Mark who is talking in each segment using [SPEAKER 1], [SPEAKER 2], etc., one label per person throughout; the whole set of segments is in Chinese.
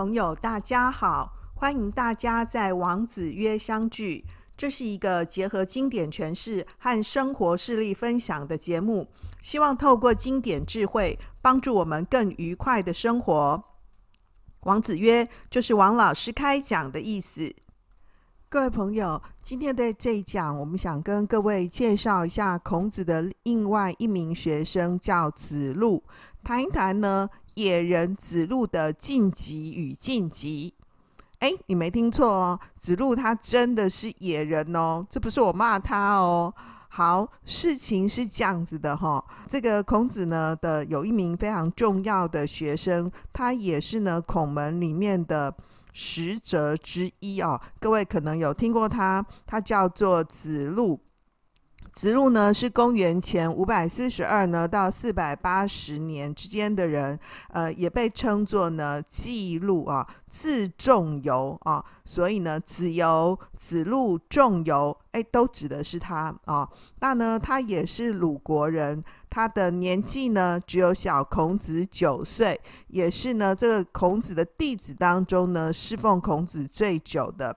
[SPEAKER 1] 朋友，大家好，欢迎大家在王子曰相聚。这是一个结合经典诠释和生活事例分享的节目，希望透过经典智慧，帮助我们更愉快的生活。王子曰就是王老师开讲的意思。各位朋友，今天的这一讲，我们想跟各位介绍一下孔子的另外一名学生，叫子路，谈一谈呢野人子路的晋级与晋级。哎，你没听错哦，子路他真的是野人哦，这不是我骂他哦。好，事情是这样子的哈，这个孔子呢的有一名非常重要的学生，他也是呢孔门里面的。十哲之一哦，各位可能有听过他，他叫做子路。子路呢是公元前五百四十二呢到四百八十年之间的人，呃，也被称作呢季路啊，自仲由啊，所以呢子由、子路、仲由，哎，都指的是他啊。那呢，他也是鲁国人。他的年纪呢，只有小孔子九岁，也是呢这个孔子的弟子当中呢，侍奉孔子最久的。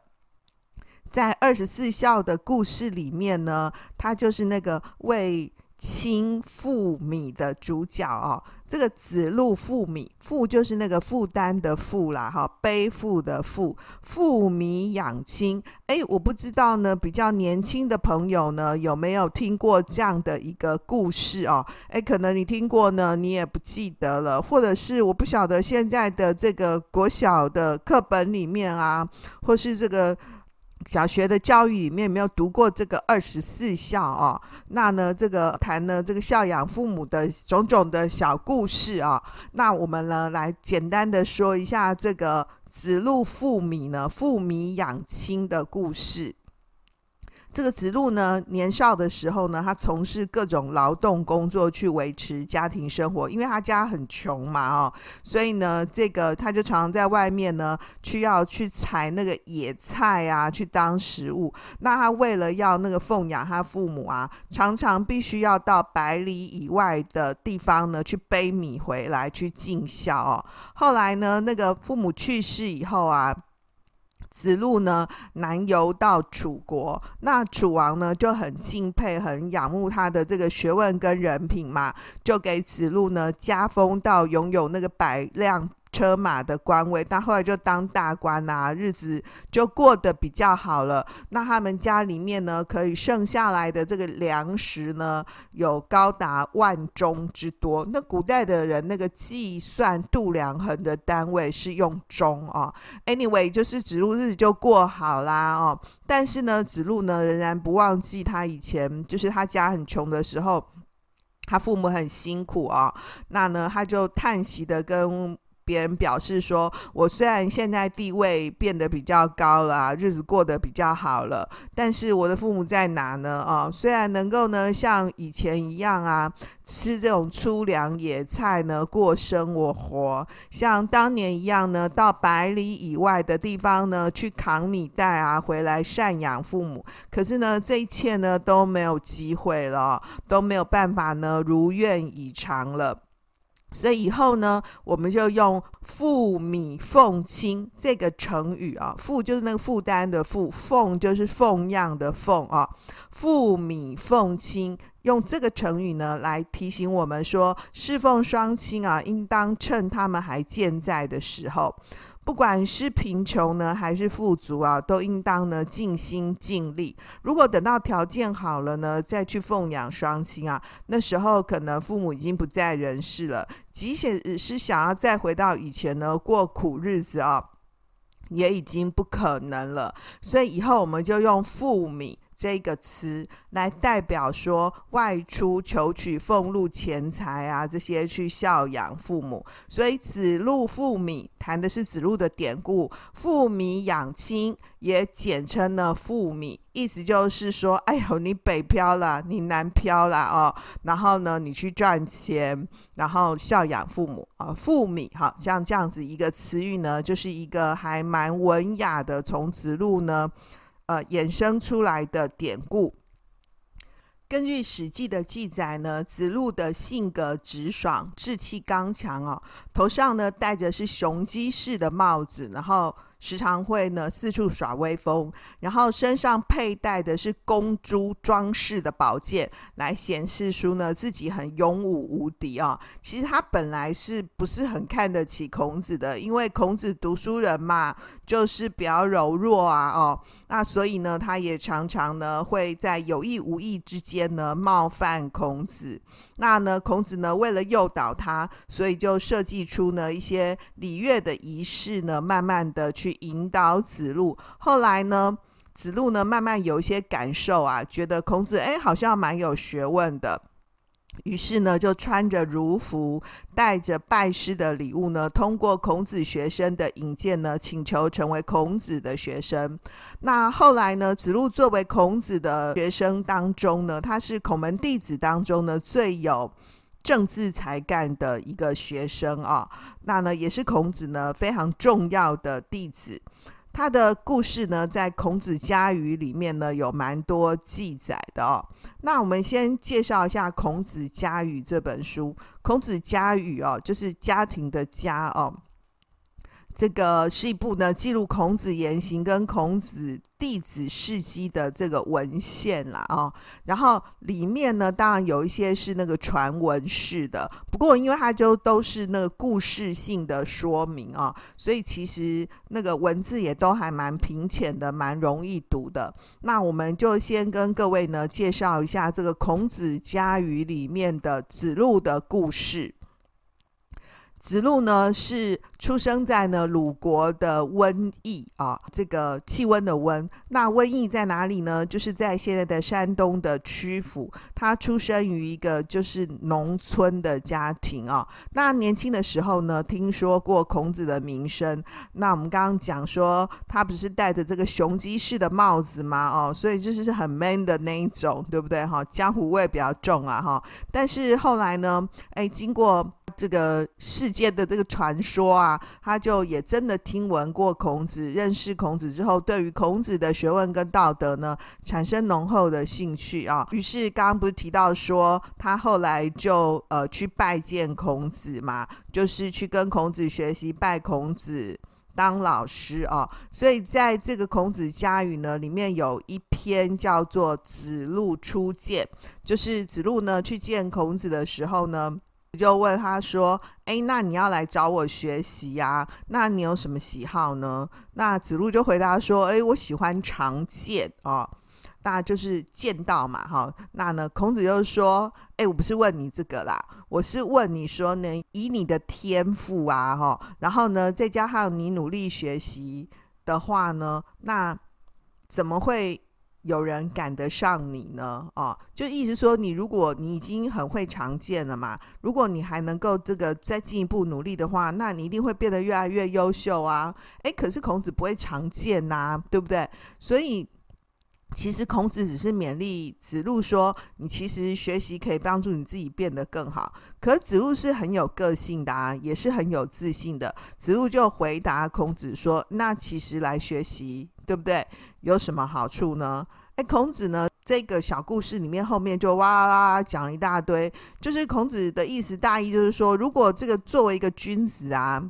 [SPEAKER 1] 在二十四孝的故事里面呢，他就是那个为亲负米的主角哦，这个子路负米，负就是那个负担的负啦，哈，背负的负，负米养亲。哎，我不知道呢，比较年轻的朋友呢，有没有听过这样的一个故事哦？哎，可能你听过呢，你也不记得了，或者是我不晓得现在的这个国小的课本里面啊，或是这个。小学的教育里面没有读过这个二十四孝哦？那呢，这个谈呢这个孝养父母的种种的小故事啊。那我们呢来简单的说一下这个子路父米呢，父米养亲的故事。这个子路呢，年少的时候呢，他从事各种劳动工作去维持家庭生活，因为他家很穷嘛，哦，所以呢，这个他就常常在外面呢，去要去采那个野菜啊，去当食物。那他为了要那个奉养他父母啊，常常必须要到百里以外的地方呢，去背米回来去尽孝哦。后来呢，那个父母去世以后啊。子路呢，南游到楚国，那楚王呢就很敬佩、很仰慕他的这个学问跟人品嘛，就给子路呢加封到拥有那个百辆。车马的官位，但后来就当大官啊，日子就过得比较好了。那他们家里面呢，可以剩下来的这个粮食呢，有高达万钟之多。那古代的人那个计算度量衡的单位是用钟啊。Anyway，就是子路日子就过好啦哦。但是呢，子路呢仍然不忘记他以前就是他家很穷的时候，他父母很辛苦啊。那呢，他就叹息的跟。别人表示说：“我虽然现在地位变得比较高了啊，日子过得比较好了，但是我的父母在哪呢？啊，虽然能够呢像以前一样啊，吃这种粗粮野菜呢，过生我活，像当年一样呢，到百里以外的地方呢去扛米袋啊，回来赡养父母。可是呢，这一切呢都没有机会了，都没有办法呢如愿以偿了。”所以以后呢，我们就用“负米奉亲”这个成语啊，“负”就是那个负担的“负”，“奉”就是奉养的“奉”啊，“负米奉亲”用这个成语呢来提醒我们说，侍奉双亲啊，应当趁他们还健在的时候。不管是贫穷呢，还是富足啊，都应当呢尽心尽力。如果等到条件好了呢，再去奉养双亲啊，那时候可能父母已经不在人世了。即使是想要再回到以前呢，过苦日子啊，也已经不可能了。所以以后我们就用富米。这个词来代表说外出求取俸禄钱财啊，这些去孝养父母，所以子路负米谈的是子路的典故，负米养亲也简称呢负米，意思就是说，哎呦，你北漂了，你南漂了哦，然后呢，你去赚钱，然后孝养父母啊，负米，好像这样子一个词语呢，就是一个还蛮文雅的，从子路呢。呃，衍生出来的典故，根据《史记》的记载呢，子路的性格直爽，志气刚强哦，头上呢戴着是雄鸡式的帽子，然后。时常会呢四处耍威风，然后身上佩戴的是公猪装饰的宝剑，来显示出呢自己很勇武无敌啊、哦。其实他本来是不是很看得起孔子的，因为孔子读书人嘛，就是比较柔弱啊哦，那所以呢，他也常常呢会在有意无意之间呢冒犯孔子。那呢，孔子呢为了诱导他，所以就设计出呢一些礼乐的仪式呢，慢慢的去。引导子路，后来呢，子路呢慢慢有一些感受啊，觉得孔子哎好像蛮有学问的，于是呢就穿着儒服，带着拜师的礼物呢，通过孔子学生的引荐呢，请求成为孔子的学生。那后来呢，子路作为孔子的学生当中呢，他是孔门弟子当中呢最有。政治才干的一个学生啊，那呢也是孔子呢非常重要的弟子。他的故事呢，在《孔子家语》里面呢有蛮多记载的哦。那我们先介绍一下《孔子家语》这本书，《孔子家语》哦，就是家庭的家哦。这个是一部呢记录孔子言行跟孔子弟子事迹的这个文献啦啊、然后里面呢当然有一些是那个传闻式的，不过因为它就都是那个故事性的说明啊、所以其实那个文字也都还蛮平浅的，蛮容易读的。那我们就先跟各位呢介绍一下这个《孔子家语》里面的子路的故事。子路呢是出生在呢鲁国的温邑啊，这个气温的温。那温邑在哪里呢？就是在现在的山东的曲阜。他出生于一个就是农村的家庭啊。那年轻的时候呢，听说过孔子的名声。那我们刚刚讲说，他不是戴着这个雄鸡式的帽子吗？哦，所以就是很 man 的那一种，对不对？哈，江湖味比较重啊，哈。但是后来呢，哎，经过。这个世界的这个传说啊，他就也真的听闻过孔子，认识孔子之后，对于孔子的学问跟道德呢，产生浓厚的兴趣啊。于是刚刚不是提到说，他后来就呃去拜见孔子嘛，就是去跟孔子学习，拜孔子当老师啊。所以在这个《孔子家语》呢，里面有一篇叫做《子路初见》，就是子路呢去见孔子的时候呢。就问他说：“哎，那你要来找我学习呀？那你有什么喜好呢？”那子路就回答说：“哎，我喜欢常见哦，那就是见道嘛，哈、那呢，孔子就说：哎，我不是问你这个啦，我是问你说呢，以你的天赋啊，哈、哦，然后呢，再加上你努力学习的话呢，那怎么会？”有人赶得上你呢？哦，就意思说，你如果你已经很会常见了嘛，如果你还能够这个再进一步努力的话，那你一定会变得越来越优秀啊！诶，可是孔子不会常见呐，对不对？所以其实孔子只是勉励子路说，你其实学习可以帮助你自己变得更好。可子路是很有个性的啊，也是很有自信的。子路就回答孔子说：“那其实来学习。”对不对？有什么好处呢？哎，孔子呢，这个小故事里面后面就哇啦啦讲了一大堆，就是孔子的意思大意就是说，如果这个作为一个君子啊，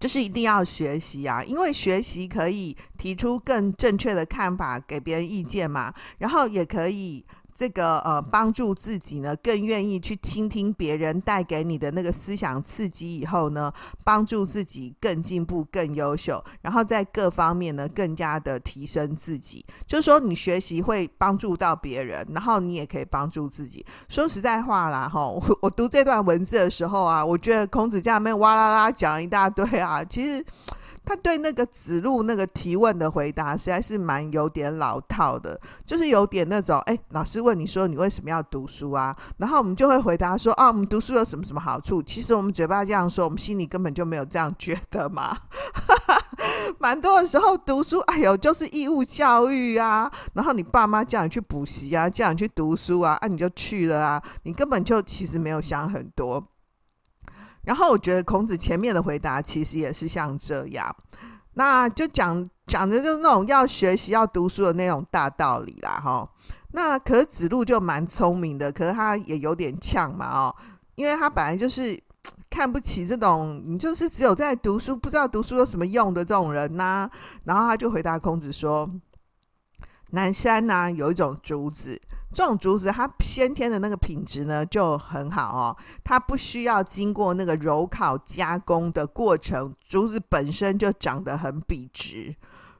[SPEAKER 1] 就是一定要学习啊，因为学习可以提出更正确的看法，给别人意见嘛，然后也可以。这个呃，帮助自己呢，更愿意去倾听别人带给你的那个思想刺激以后呢，帮助自己更进步、更优秀，然后在各方面呢，更加的提升自己。就是说，你学习会帮助到别人，然后你也可以帮助自己。说实在话啦，哈，我 我读这段文字的时候啊，我觉得孔子家里面哇啦啦讲一大堆啊，其实。他对那个子路那个提问的回答实在是蛮有点老套的，就是有点那种，哎，老师问你说你为什么要读书啊？然后我们就会回答说，啊，我们读书有什么什么好处？其实我们嘴巴这样说，我们心里根本就没有这样觉得嘛。蛮多的时候读书，哎呦，就是义务教育啊。然后你爸妈叫你去补习啊，叫你去读书啊，啊，你就去了啊，你根本就其实没有想很多。然后我觉得孔子前面的回答其实也是像这样，那就讲讲的就是那种要学习、要读书的那种大道理啦，哈。那可是子路就蛮聪明的，可是他也有点呛嘛，哦，因为他本来就是 看不起这种你就是只有在读书，不知道读书有什么用的这种人呐、然后他就回答孔子说：“南山呐、有一种竹子。”这种竹子它先天的那个品质呢就很好哦，它不需要经过那个柔烤加工的过程，竹子本身就长得很笔直。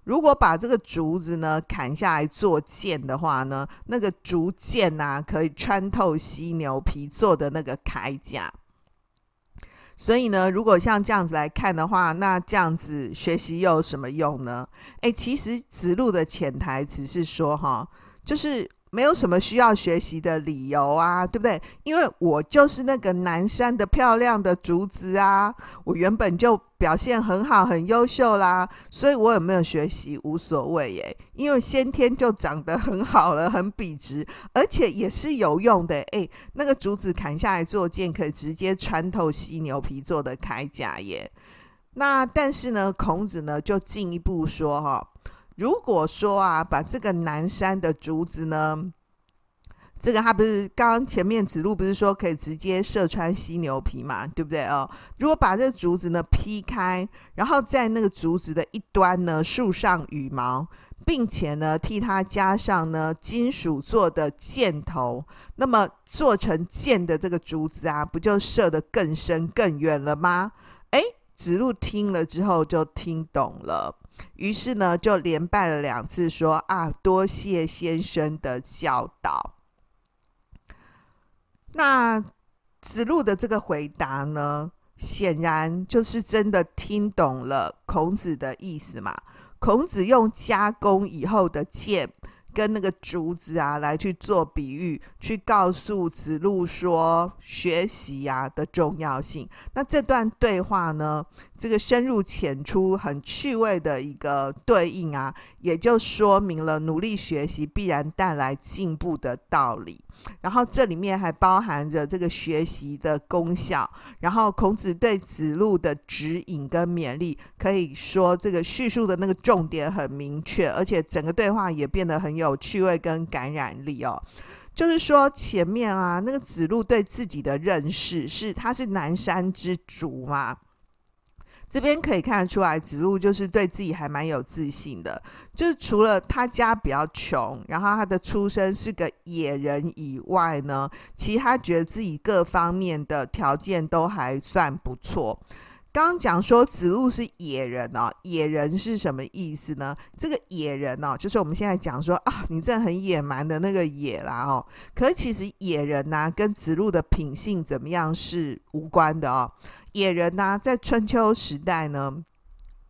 [SPEAKER 1] 如果把这个竹子呢砍下来做剑的话呢，那个竹剑呐、啊、可以穿透犀牛皮做的那个铠甲。所以呢，如果像这样子来看的话，那这样子学习又有什么用呢？诶，其实子路的潜台词是说哈，就是。没有什么需要学习的理由啊，对不对？因为我就是那个南山的漂亮的竹子啊，我原本就表现很好，很优秀啦，所以我有没有学习无所谓耶，因为先天就长得很好了，很笔直，而且也是有用的。诶，那个竹子砍下来做剑，可以直接穿透犀牛皮做的铠甲耶。那但是呢，孔子呢就进一步说哈。如果说啊，把这个南山的竹子呢，这个他不是刚刚前面子路不是说可以直接射穿犀牛皮嘛，对不对哦？如果把这个竹子呢劈开，然后在那个竹子的一端呢竖上羽毛，并且呢替它加上呢金属做的箭头，那么做成箭的这个竹子啊，不就射得更深更远了吗？诶，子路听了之后就听懂了。于是呢，就连拜了两次，说啊，多谢先生的教导。那子路的这个回答呢，显然就是真的听懂了孔子的意思嘛。孔子用加工以后的剑。跟那个竹子啊来去做比喻，去告诉子路说学习、啊、的重要性。那这段对话呢，这个深入浅出、很趣味的一个对应啊，也就说明了努力学习必然带来进步的道理。然后这里面还包含着这个学习的功效。然后孔子对子路的指引跟勉励，可以说这个叙述的那个重点很明确，而且整个对话也变得很有趣味跟感染力哦。就是说前面啊，那个子路对自己的认识是他是南山之竹嘛。这边可以看得出来，子路就是对自己还蛮有自信的。就是除了他家比较穷，然后他的出身是个野人以外呢，其他觉得自己各方面的条件都还算不错。刚刚讲说子路是野人哦，野人是什么意思呢？这个野人哦，就是我们现在讲说啊，你这很野蛮的那个野啦哦。可是其实野人呐、跟子路的品性怎么样是无关的哦。野人呐、在春秋时代呢，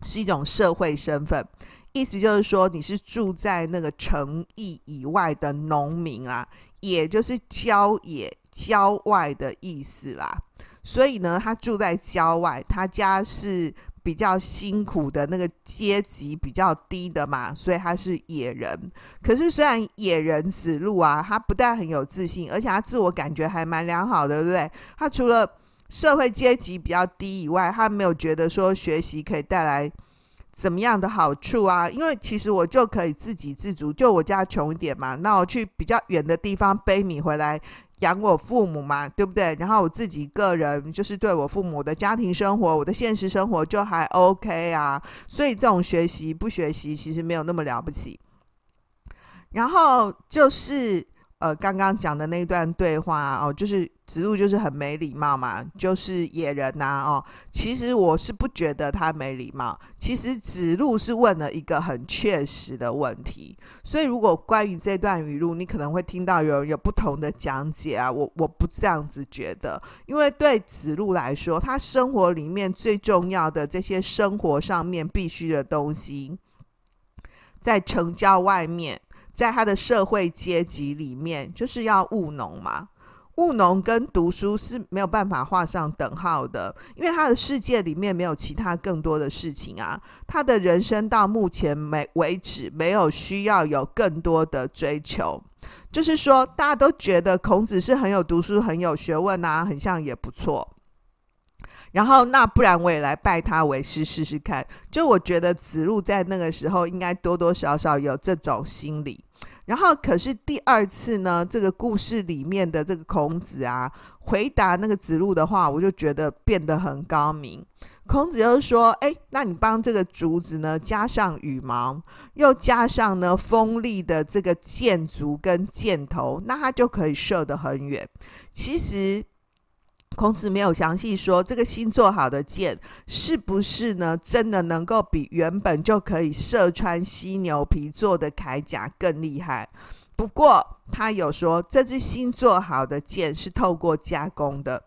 [SPEAKER 1] 是一种社会身份，意思就是说你是住在那个城邑以外的农民啊，野就是郊野、郊外的意思啦。所以呢，他住在郊外，他家是比较辛苦的那个阶级比较低的嘛，所以他是野人。可是虽然野人子路啊，他不但很有自信，而且他自我感觉还蛮良好的，对不对？他除了社会阶级比较低以外，他没有觉得说学习可以带来怎么样的好处啊？因为其实我就可以自给自足，就我家穷一点嘛，那我去比较远的地方背米回来养我父母嘛，对不对？然后我自己个人就是对我父母的家庭生活、我的现实生活就还 OK 啊，所以这种学习不学习其实没有那么了不起。然后就是。呃，刚刚讲的那段对话哦，就是子路就是很没礼貌嘛，就是野人呐、哦。其实我是不觉得他没礼貌，其实子路是问了一个很确实的问题。所以如果关于这段语录，你可能会听到有有不同的讲解啊，我我不这样子觉得，因为对子路来说，他生活里面最重要的这些生活上面必须的东西，在城郊外面。在他的社会阶级里面，就是要务农嘛。务农跟读书是没有办法画上等号的，因为他的世界里面没有其他更多的事情啊。他的人生到目前没为止，没有需要有更多的追求。就是说，大家都觉得孔子是很有读书、很有学问啊，很像也不错。然后那不然我也来拜他为师试试看。就我觉得子路在那个时候应该多多少少有这种心理。然后可是第二次呢，这个故事里面的这个孔子啊，回答那个子路的话，我就觉得变得很高明。孔子就说：“哎，那你帮这个竹子呢加上羽毛，又加上呢锋利的这个箭足跟箭头，那它就可以射得很远。其实孔子没有详细说这个新做好的箭是不是呢真的能够比原本就可以射穿犀牛皮做的铠甲更厉害。不过他有说这支新做好的箭是透过加工的。”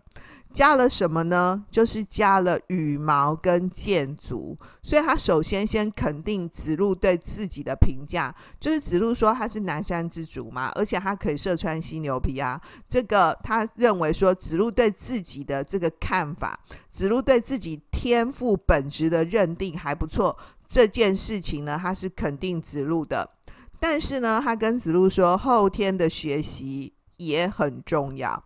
[SPEAKER 1] 加了什么呢？就是加了羽毛跟箭足，所以他首先先肯定子路对自己的评价，就是子路说他是南山之主嘛，而且他可以射穿犀牛皮啊。这个他认为说子路对自己的这个看法，子路对自己天赋本质的认定还不错。这件事情呢，他是肯定子路的，但是呢，他跟子路说后天的学习也很重要。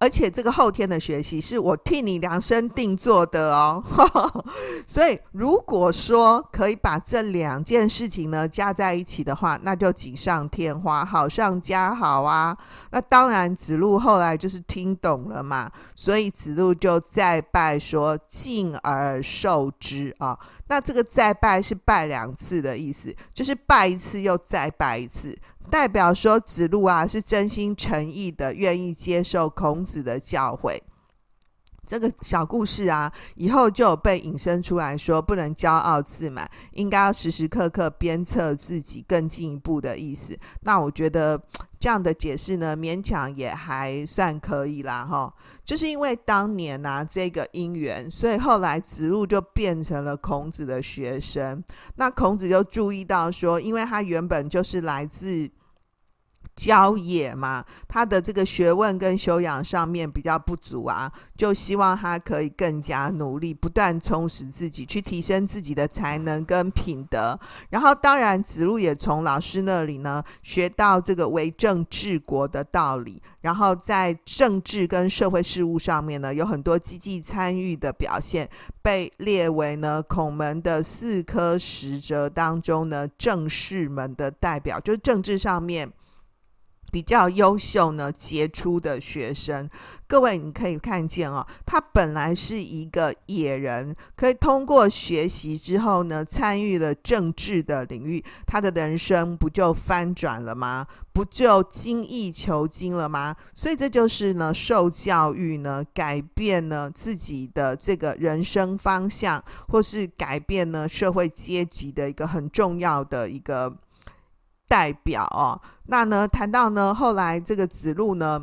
[SPEAKER 1] 而且这个后天的学习是我替你量身定做的哦，所以如果说可以把这两件事情呢加在一起的话，那就锦上添花，好上加好啊。那当然子路后来就是听懂了嘛，所以子路就再拜说敬而受之啊。那这个再拜是拜两次的意思，就是拜一次又再拜一次。代表说子路啊是真心诚意的，愿意接受孔子的教诲。这个小故事啊，以后就有被引申出来说，不能骄傲自满，应该要时时刻刻鞭策自己更进一步的意思。那我觉得 这样的解释呢，勉强也还算可以啦，哈。就是因为当年啊这个因缘，所以后来子路就变成了孔子的学生。那孔子就注意到说，因为他原本就是来自。郊野嘛，他的这个学问跟修养上面比较不足啊，就希望他可以更加努力，不断充实自己，去提升自己的才能跟品德。然后，当然子路也从老师那里呢学到这个为政治国的道理，然后在政治跟社会事务上面呢有很多积极参与的表现，被列为呢孔门的四科十哲当中呢政士们的代表，就是政治上面。比较优秀呢，杰出的学生，各位你可以看见哦，他本来是一个野人，可以通过学习之后呢，参与了政治的领域，他的人生不就翻转了吗？不就精益求精了吗？所以这就是呢，受教育呢，改变呢自己的这个人生方向，或是改变呢社会阶级的一个很重要的一个。代表哦，那呢谈到呢后来这个子路呢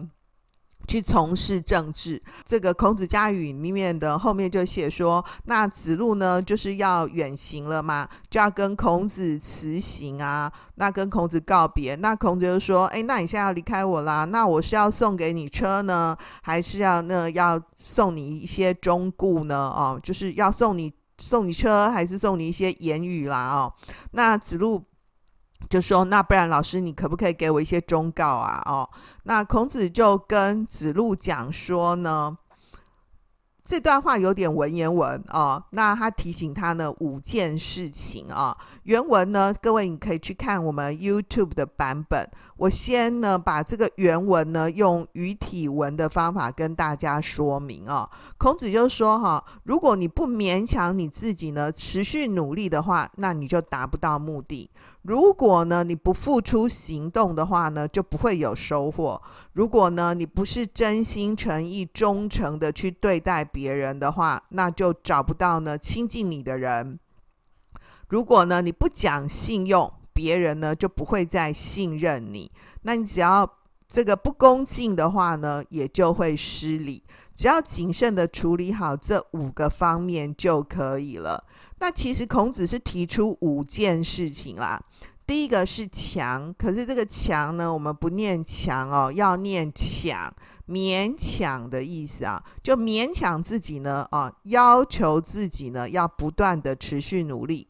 [SPEAKER 1] 去从事政治，这个孔子家语里面的后面就写说，那子路呢就是要远行了嘛，就要跟孔子辞行啊，那跟孔子告别，那孔子就说，哎，那你现在要离开我啦，那我是要送给你车呢，还是要那要送你一些忠告呢？哦，就是要送你送你车，还是送你一些言语啦？哦，那子路。就说，那不然老师你可不可以给我一些忠告啊？哦，那孔子就跟子路讲说呢。这段话有点文言文哦，那他提醒他呢五件事情啊、原文呢，各位你可以去看我们 YouTube 的版本。我先呢把这个原文呢用语体文的方法跟大家说明啊、哦。孔子就说哈，如果你不勉强你自己呢，持续努力的话，那你就达不到目的。如果呢你不付出行动的话呢，就不会有收获。如果呢你不是真心诚意、忠诚的去对待别人的话，那就找不到呢亲近你的人。如果呢你不讲信用，别人呢就不会再信任你。那你只要这个不恭敬的话呢，也就会失礼。只要谨慎的处理好这五个方面就可以了。那其实孔子是提出五件事情啦。第一个是强，可是这个强呢，我们不念强哦，要念强，勉强的意思啊，就勉强自己呢啊，要求自己呢要不断的持续努力。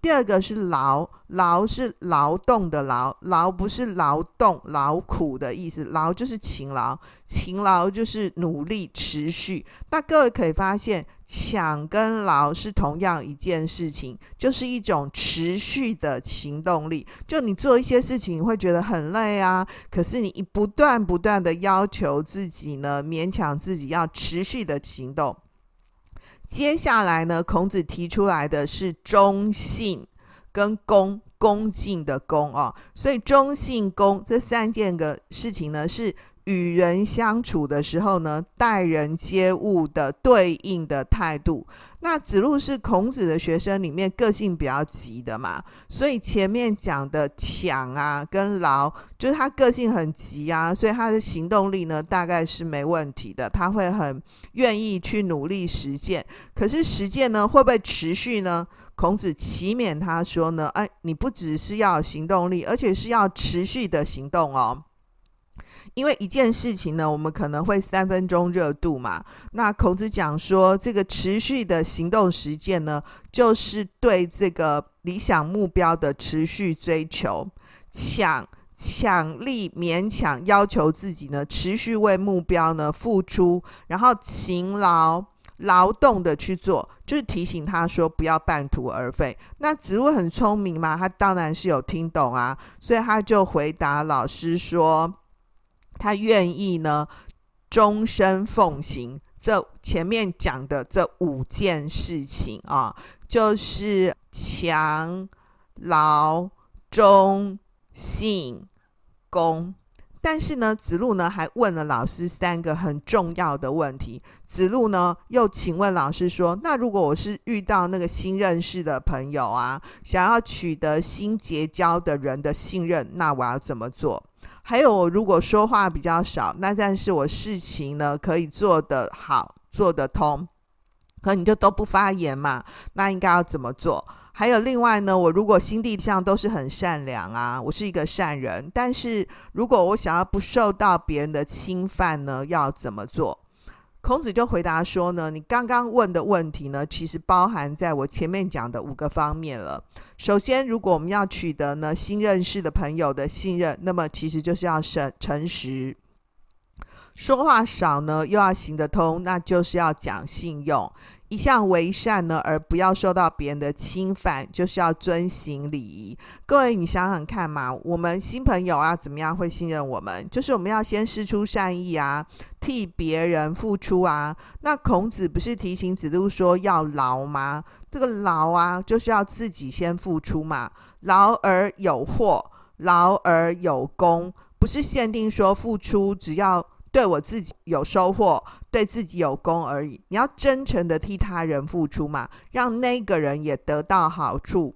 [SPEAKER 1] 第二个是劳，劳是劳动的劳，劳不是劳动劳苦的意思，劳就是勤劳，勤劳就是努力持续。那各位可以发现，抢跟劳是同样一件事情，就是一种持续的行动力。就你做一些事情，你会觉得很累啊，可是你不断不断的要求自己呢，勉强自己要持续的行动。接下来呢，孔子提出来的是忠信跟恭，恭敬的恭哦，所以忠信恭这三件个事情呢，是与人相处的时候呢，待人接物的对应的态度。那子路是孔子的学生里面个性比较急的嘛，所以前面讲的抢啊跟劳，就是他个性很急啊，所以他的行动力呢大概是没问题的，他会很愿意去努力实践。可是实践呢会不会持续呢？孔子启勉他说呢，哎，你不只是要行动力，而且是要持续的行动哦。因为一件事情呢，我们可能会三分钟热度嘛。那孔子讲说，这个持续的行动实践呢，就是对这个理想目标的持续追求。强强力勉强要求自己呢，持续为目标呢付出，然后勤劳劳动的去做，就是提醒他说不要半途而废。那植物很聪明嘛，他当然是有听懂啊，所以他就回答老师说。他愿意呢，终身奉行这前面讲的这五件事情啊，就是强、劳、忠、信、恭。但是呢，子路呢还问了老师三个很重要的问题。子路呢又请问老师说：“那如果我是遇到那个新认识的朋友啊，想要取得新结交的人的信任，那我要怎么做？”还有，我如果说话比较少，那但是我事情呢可以做得好，做得通，可你就都不发言嘛？那应该要怎么做？还有另外呢，我如果心地上都是很善良啊，我是一个善人，但是如果我想要不受到别人的侵犯呢，要怎么做？孔子就回答说呢，你刚刚问的问题呢，其实包含在我前面讲的五个方面了。首先，如果我们要取得呢新认识的朋友的信任，那么其实就是要诚诚实，说话少呢又要行得通，那就是要讲信用。一向为善呢，而不要受到别人的侵犯，就是要遵行礼仪。各位，你想想看嘛，我们新朋友啊，怎么样会信任我们？就是我们要先施出善意啊，替别人付出啊。那孔子不是提醒子路说要劳吗？这个劳啊，就是要自己先付出嘛。劳而有获，劳而有功，不是限定说付出只要。对我自己有收获，对自己有功而已。你要真诚的替他人付出嘛，让那个人也得到好处，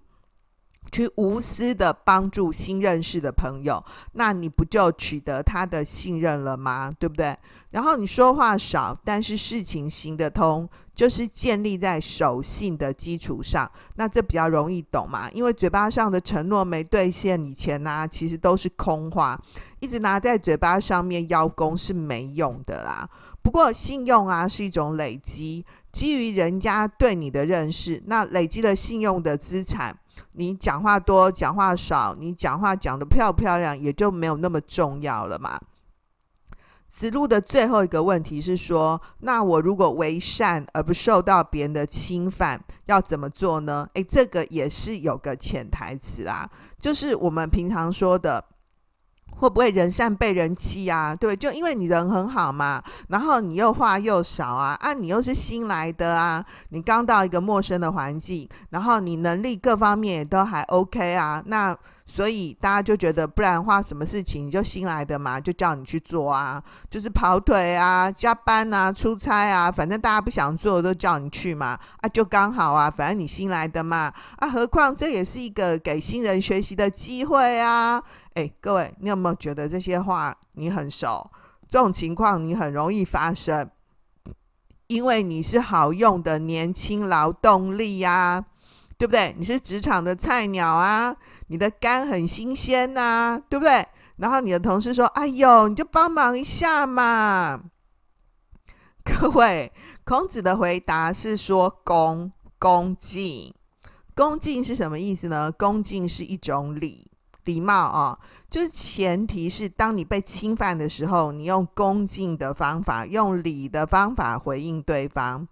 [SPEAKER 1] 去无私的帮助新认识的朋友，那你不就取得他的信任了吗？对不对？然后你说话少，但是事情行得通。就是建立在守信的基础上，那这比较容易懂嘛，因为嘴巴上的承诺没兑现以前呢、其实都是空话，一直拿在嘴巴上面邀功是没用的啦。不过信用啊是一种累积，基于人家对你的认识，那累积了信用的资产，你讲话多讲话少，你讲话讲的漂不漂亮，也就没有那么重要了嘛。子路的最后一个问题是说：那我如果为善而不受到别人的侵犯，要怎么做呢？诶，这个也是有个潜台词啊，就是我们平常说的，会不会人善被人欺啊？对，就因为你人很好嘛，然后你又话又少啊，啊，你又是新来的啊，你刚到一个陌生的环境，然后你能力各方面也都还 OK 啊，那。所以大家就觉得，不然的话，什么事情你就新来的嘛，就叫你去做啊，就是跑腿啊、加班啊、出差啊，反正大家不想做都叫你去嘛，啊，就刚好啊，反正你新来的嘛，啊，何况这也是一个给新人学习的机会啊。诶，各位，你有没有觉得这些话你很熟？这种情况你很容易发生，因为你是好用的年轻劳动力呀。对不对？你是职场的菜鸟啊，你的肝很新鲜呐、对不对？然后你的同事说：“哎呦，你就帮忙一下嘛。”各位，孔子的回答是说恭：“恭恭敬，恭敬是什么意思呢？恭敬是一种礼。礼貌啊，就是前提是当你被侵犯的时候，你用恭敬的方法，用礼的方法回应对方。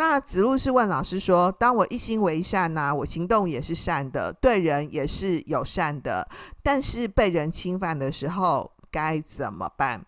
[SPEAKER 1] 那子路是问老师说：“当我一心为善呐、我行动也是善的，对人也是友善的，但是被人侵犯的时候该怎么办？”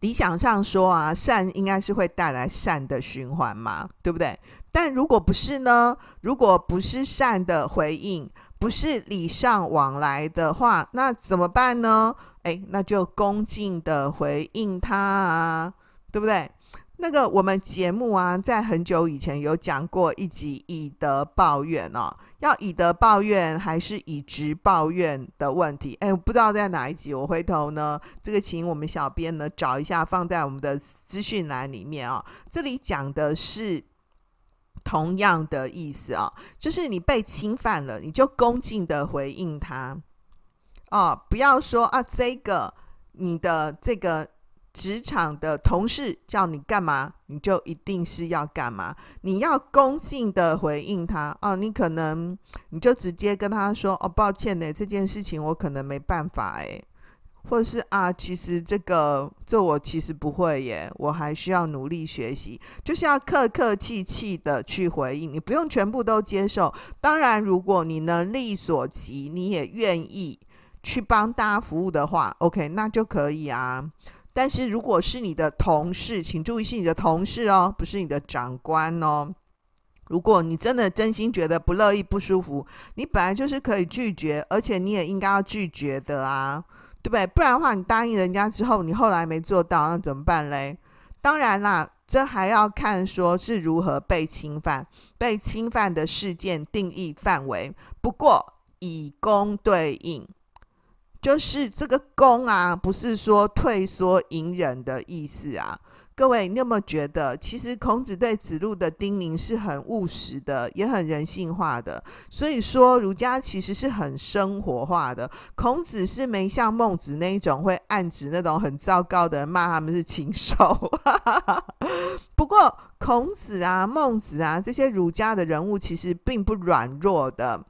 [SPEAKER 1] 理想上说啊，善应该是会带来善的循环嘛，对不对？但如果不是呢？如果不是善的回应，不是礼尚往来的话，那怎么办呢？诶，那就恭敬的回应他啊，对不对？那个我们节目啊，在很久以前有讲过一集以德报怨哦，要以德报怨还是以直报怨的问题？诶，我不知道在哪一集，我回头呢，这个请我们小编呢找一下，放在我们的资讯栏里面啊、哦。这里讲的是。同样的意思啊、哦，就是你被侵犯了，你就恭敬的回应他哦，不要说啊，这个你的这个职场的同事叫你干嘛，你就一定是要干嘛，你要恭敬的回应他哦，你可能你就直接跟他说哦，抱歉呢，这件事情我可能没办法诶。或者是啊，其实这个这我其实不会耶，我还需要努力学习，就是要客客气气的去回应，你不用全部都接受。当然，如果你能力所及，你也愿意去帮大家服务的话，OK，那就可以啊。但是如果是你的同事，请注意是你的同事哦，不是你的长官哦。如果你真的真心觉得不乐意、不舒服，你本来就是可以拒绝，而且你也应该要拒绝的啊。对不对？不然的话，你答应人家之后，你后来没做到，那怎么办嘞？当然啦，这还要看说是如何被侵犯，被侵犯的事件定义范围。不过以恭对应，就是这个恭啊，不是说退缩隐忍的意思啊。各位，你有没有觉得，其实孔子对子路的叮咛是很务实的，也很人性化的？所以说，儒家其实是很生活化的。孔子是没像孟子那一种会暗指那种很糟糕的人，骂他们是禽兽。不过，孔子啊、孟子啊这些儒家的人物，其实并不软弱的。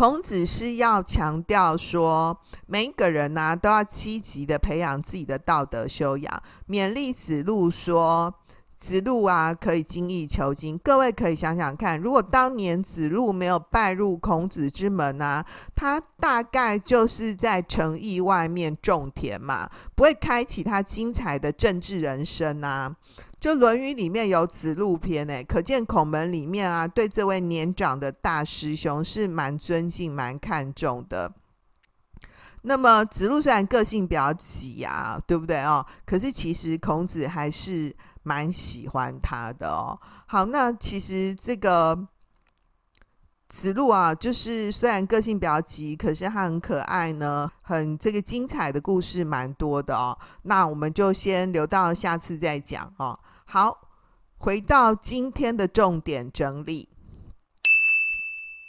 [SPEAKER 1] 孔子是要强调说，每一个人呢、都要积极的培养自己的道德修养，勉励子路说：“子路啊，可以精益求精。”各位可以想想看，如果当年子路没有拜入孔子之门呢、啊，他大概就是在城邑外面种田嘛，不会开启他精彩的政治人生啊。就《论语》里面有子路篇诶，可见孔门里面啊，对这位年长的大师兄是蛮尊敬、蛮看重的。那么子路虽然个性比较急啊，对不对哦？可是其实孔子还是蛮喜欢他的哦。好，那其实这个子路啊，就是虽然个性比较急，可是他很可爱呢，很这个精彩的故事蛮多的哦。那我们就先留到下次再讲哦。好，回到今天的重点整理。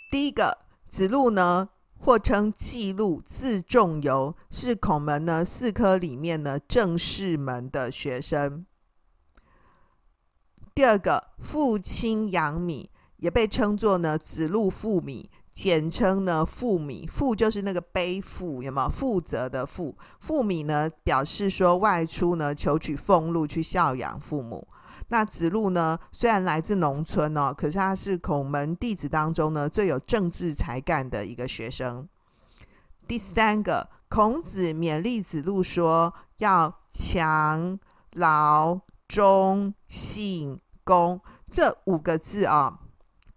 [SPEAKER 1] 第一个，子路呢，或称季路，字仲由，是孔门呢四科里面呢正式门的学生。第二个，父亲养米，也被称作呢子路父米，简称呢负米。负就是那个背负，有没有负责的负？负米呢，表示说外出呢求取俸禄去孝养父母。那子路呢，虽然来自农村哦，可是他是孔门弟子当中呢最有政治才干的一个学生。第三个，孔子勉励子路说要强、劳、忠、信、恭这五个字啊、哦，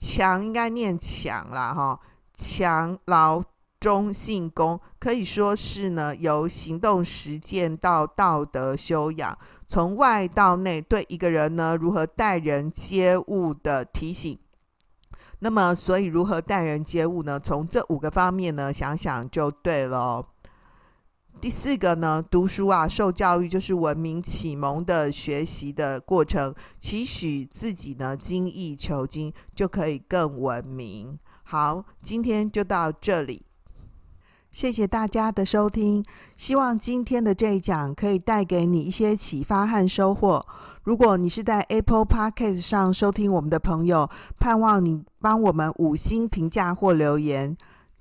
[SPEAKER 1] 强应该念强啦哈，强、劳、忠、信、恭可以说是呢由行动实践到道德修养。从外到内，对一个人呢如何待人接物的提醒。那么，所以如何待人接物呢？从这五个方面呢想想就对了。第四个呢，读书啊，受教育就是文明启蒙的学习的过程，期许自己呢精益求精，就可以更文明。好，今天就到这里。谢谢大家的收听，希望今天的这一讲可以带给你一些启发和收获。如果你是在 Apple Podcast 上收听我们的朋友，盼望你帮我们五星评价或留言，